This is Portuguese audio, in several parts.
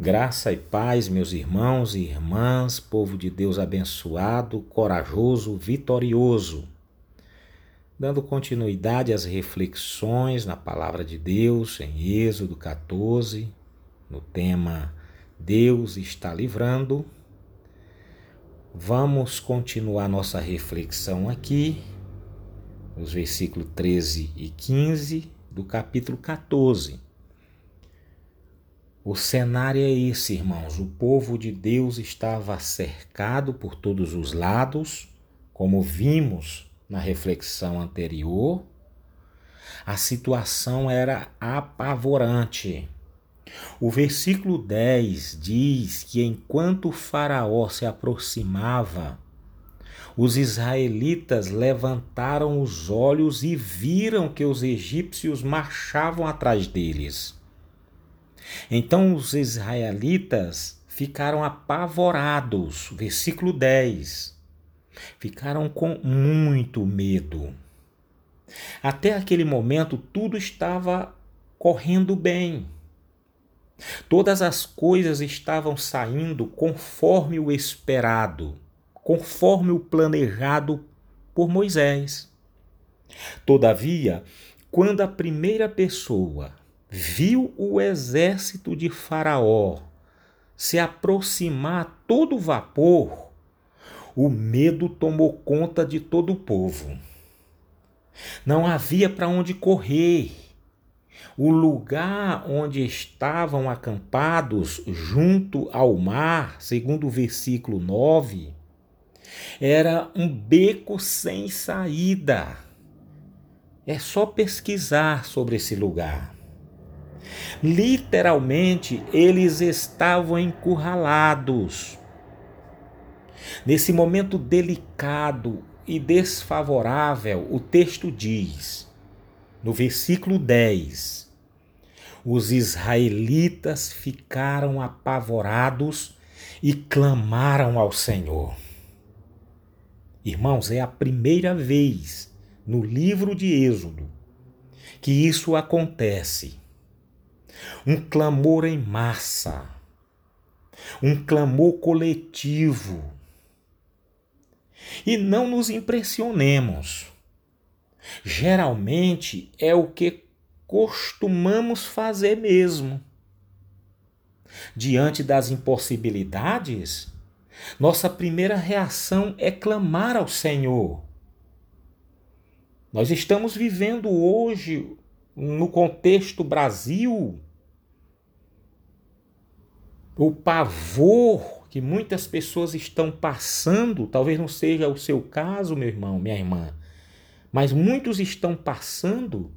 Graça e paz, meus irmãos e irmãs, povo de Deus abençoado, corajoso, vitorioso. Dando continuidade às reflexões na palavra de Deus em Êxodo 14, no tema Deus está livrando. Vamos continuar nossa reflexão aqui, nos versículos 13 e 15 do capítulo 14 o cenário é esse, irmãos. O povo de Deus estava cercado por todos os lados, como vimos na reflexão anterior. A situação era apavorante. O versículo 10 diz que enquanto Faraó se aproximava, os israelitas levantaram os olhos e viram que os egípcios marchavam atrás deles. Então os israelitas ficaram apavorados. Versículo 10. Ficaram com muito medo. Até aquele momento tudo estava correndo bem. Todas as coisas estavam saindo conforme o esperado, conforme o planejado por Moisés. Todavia, quando a primeira pessoa viu o exército de Faraó se aproximar a todo vapor, o medo tomou conta de todo o povo. Não havia para onde correr. O lugar onde estavam acampados, junto ao mar, segundo o versículo 9, era um beco sem saída. É só pesquisar sobre esse lugar. Literalmente, eles estavam encurralados. Nesse momento delicado e desfavorável, o texto diz, no versículo 10, os israelitas ficaram apavorados e clamaram ao Senhor. Irmãos, é a primeira vez no livro de Êxodo que isso acontece um clamor em massa, um clamor coletivo. E não nos impressionemos. Geralmente é o que costumamos fazer mesmo. Diante das impossibilidades, nossa primeira reação é clamar ao Senhor. Nós estamos vivendo hoje, no contexto Brasil, o pavor que muitas pessoas estão passando, talvez não seja o seu caso, meu irmão, minha irmã, mas muitos estão passando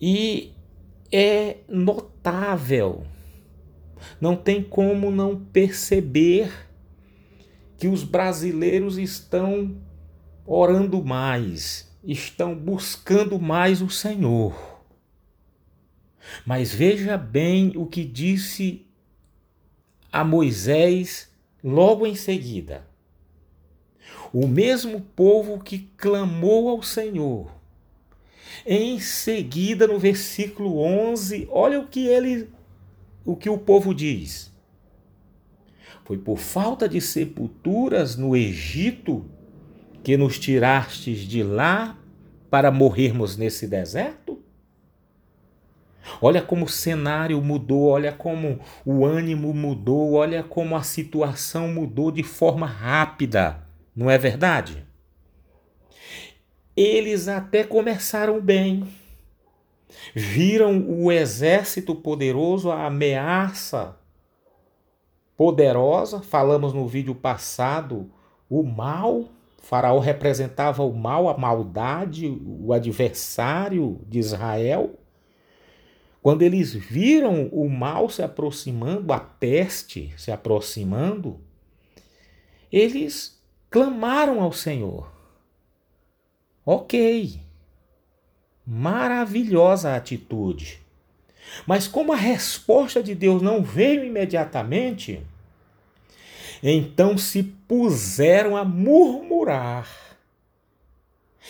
e é notável. Não tem como não perceber que os brasileiros estão orando mais, estão buscando mais o Senhor. Mas veja bem o que disse a Moisés logo em seguida. O mesmo povo que clamou ao Senhor. Em seguida, no versículo 11, olha o que ele o que o povo diz. Foi por falta de sepulturas no Egito que nos tirastes de lá para morrermos nesse deserto? Olha como o cenário mudou, olha como o ânimo mudou, olha como a situação mudou de forma rápida, não é verdade? Eles até começaram bem. Viram o exército poderoso, a ameaça poderosa. Falamos no vídeo passado o mal. Faraó representava o mal, a maldade, o adversário de Israel. Quando eles viram o mal se aproximando, a peste se aproximando, eles clamaram ao Senhor. Ok, maravilhosa atitude. Mas como a resposta de Deus não veio imediatamente, então se puseram a murmurar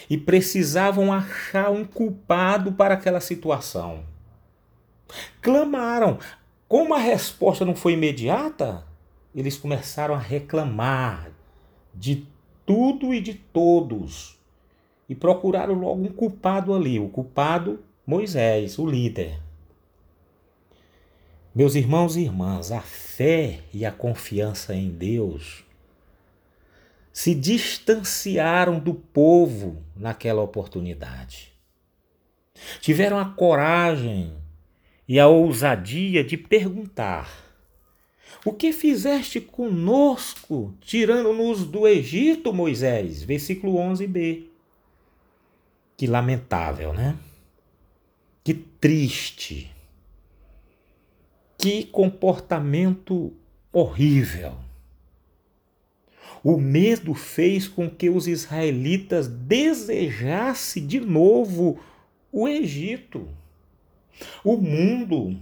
e precisavam achar um culpado para aquela situação clamaram. como a resposta não foi imediata, eles começaram a reclamar de tudo e de todos e procuraram logo um culpado ali, o culpado Moisés, o líder. Meus irmãos e irmãs, a fé e a confiança em Deus se distanciaram do povo naquela oportunidade. Tiveram a coragem e a ousadia de perguntar: O que fizeste conosco, tirando-nos do Egito, Moisés? Versículo 11b. Que lamentável, né? Que triste. Que comportamento horrível. O medo fez com que os israelitas desejassem de novo o Egito, o mundo,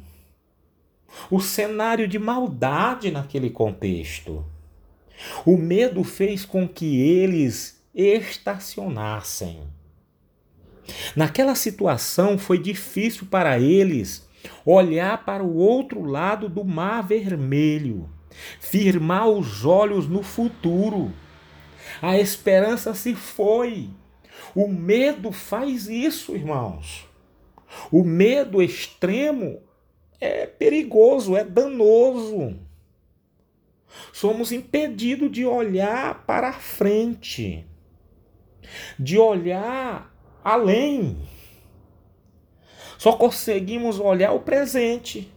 o cenário de maldade naquele contexto. O medo fez com que eles estacionassem. Naquela situação foi difícil para eles olhar para o outro lado do mar vermelho, firmar os olhos no futuro. A esperança se foi. O medo faz isso, irmãos. O medo extremo é perigoso, é danoso. Somos impedidos de olhar para frente, de olhar além. Só conseguimos olhar o presente.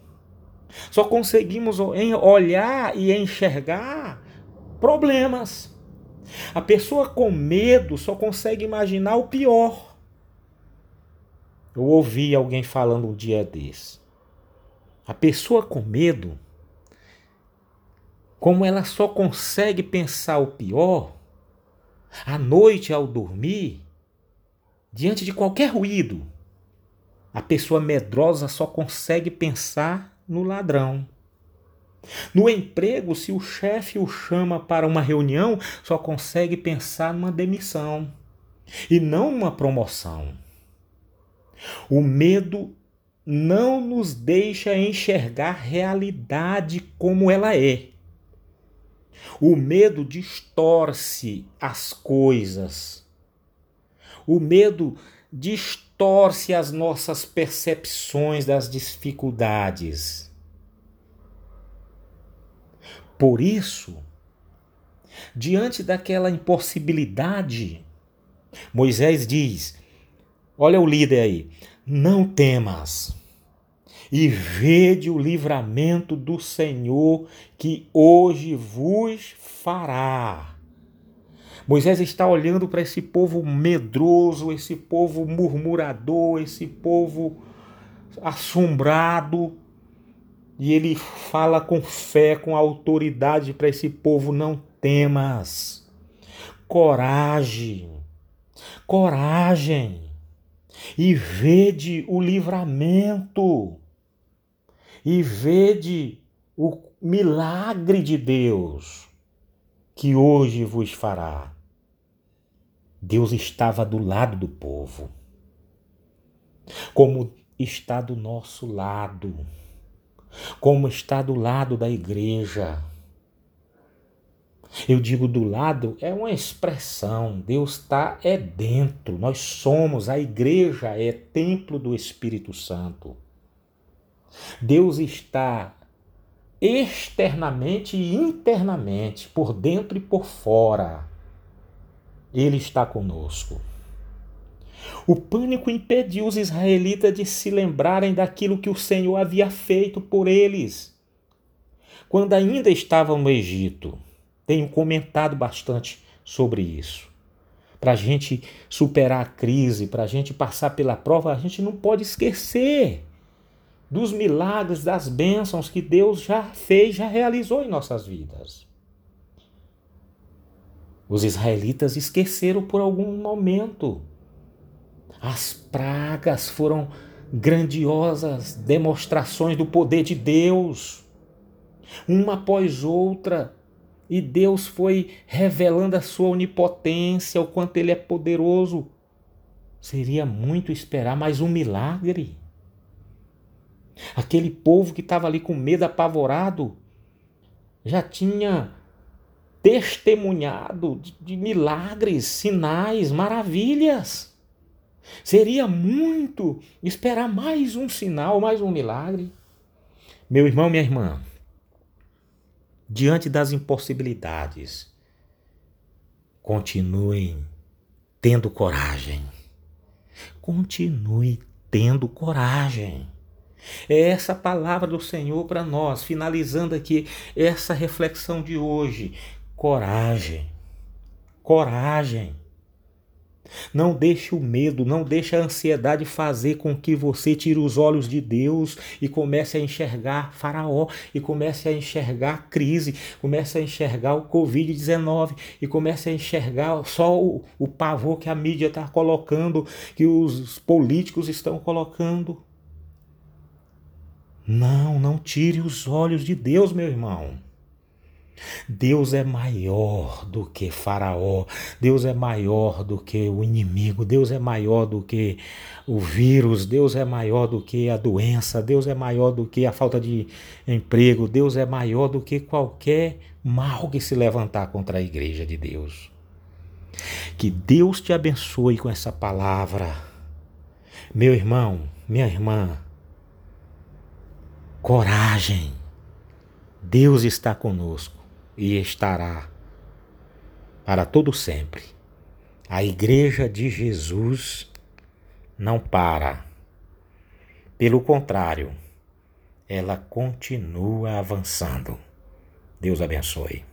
Só conseguimos olhar e enxergar problemas. A pessoa com medo só consegue imaginar o pior. Eu ouvi alguém falando um dia desse. A pessoa com medo, como ela só consegue pensar o pior, à noite ao dormir, diante de qualquer ruído, a pessoa medrosa só consegue pensar no ladrão. No emprego, se o chefe o chama para uma reunião, só consegue pensar numa demissão e não numa promoção. O medo não nos deixa enxergar a realidade como ela é. O medo distorce as coisas. O medo distorce as nossas percepções das dificuldades. Por isso, diante daquela impossibilidade, Moisés diz: Olha o líder aí, não temas, e vede o livramento do Senhor que hoje vos fará. Moisés está olhando para esse povo medroso, esse povo murmurador, esse povo assombrado, e ele fala com fé, com autoridade para esse povo: não temas, coragem, coragem, e vede o livramento, e vede o milagre de Deus que hoje vos fará. Deus estava do lado do povo, como está do nosso lado, como está do lado da igreja. Eu digo do lado é uma expressão, Deus está é dentro, nós somos, a igreja é templo do Espírito Santo. Deus está externamente e internamente, por dentro e por fora. Ele está conosco. O pânico impediu os israelitas de se lembrarem daquilo que o Senhor havia feito por eles. Quando ainda estavam no Egito, tenho comentado bastante sobre isso. Para a gente superar a crise, para a gente passar pela prova, a gente não pode esquecer dos milagres, das bênçãos que Deus já fez, já realizou em nossas vidas. Os israelitas esqueceram por algum momento. As pragas foram grandiosas demonstrações do poder de Deus, uma após outra, e Deus foi revelando a sua onipotência, o quanto ele é poderoso. Seria muito esperar mais um milagre. Aquele povo que estava ali com medo apavorado já tinha testemunhado de, milagres, sinais, maravilhas. Seria muito esperar mais um sinal, mais um milagre. Meu irmão, minha irmã, diante das impossibilidades, continuem tendo coragem. Continue tendo coragem. É essa palavra do Senhor para nós, finalizando aqui essa reflexão de hoje. Coragem. Coragem. Não deixe o medo, não deixe a ansiedade fazer com que você tire os olhos de Deus e comece a enxergar Faraó, e comece a enxergar a crise, comece a enxergar o Covid-19 e comece a enxergar só o, o pavor que a mídia está colocando, que os políticos estão colocando. Não, não tire os olhos de Deus, meu irmão. Deus é maior do que Faraó, Deus é maior do que o inimigo, Deus é maior do que o vírus, Deus é maior do que a doença, Deus é maior do que a falta de emprego, Deus é maior do que qualquer mal que se levantar contra a igreja de Deus. Que Deus te abençoe com essa palavra. Meu irmão, minha irmã, coragem. Deus está conosco e estará para todo sempre. A igreja de Jesus não para. Pelo contrário, ela continua avançando. Deus abençoe.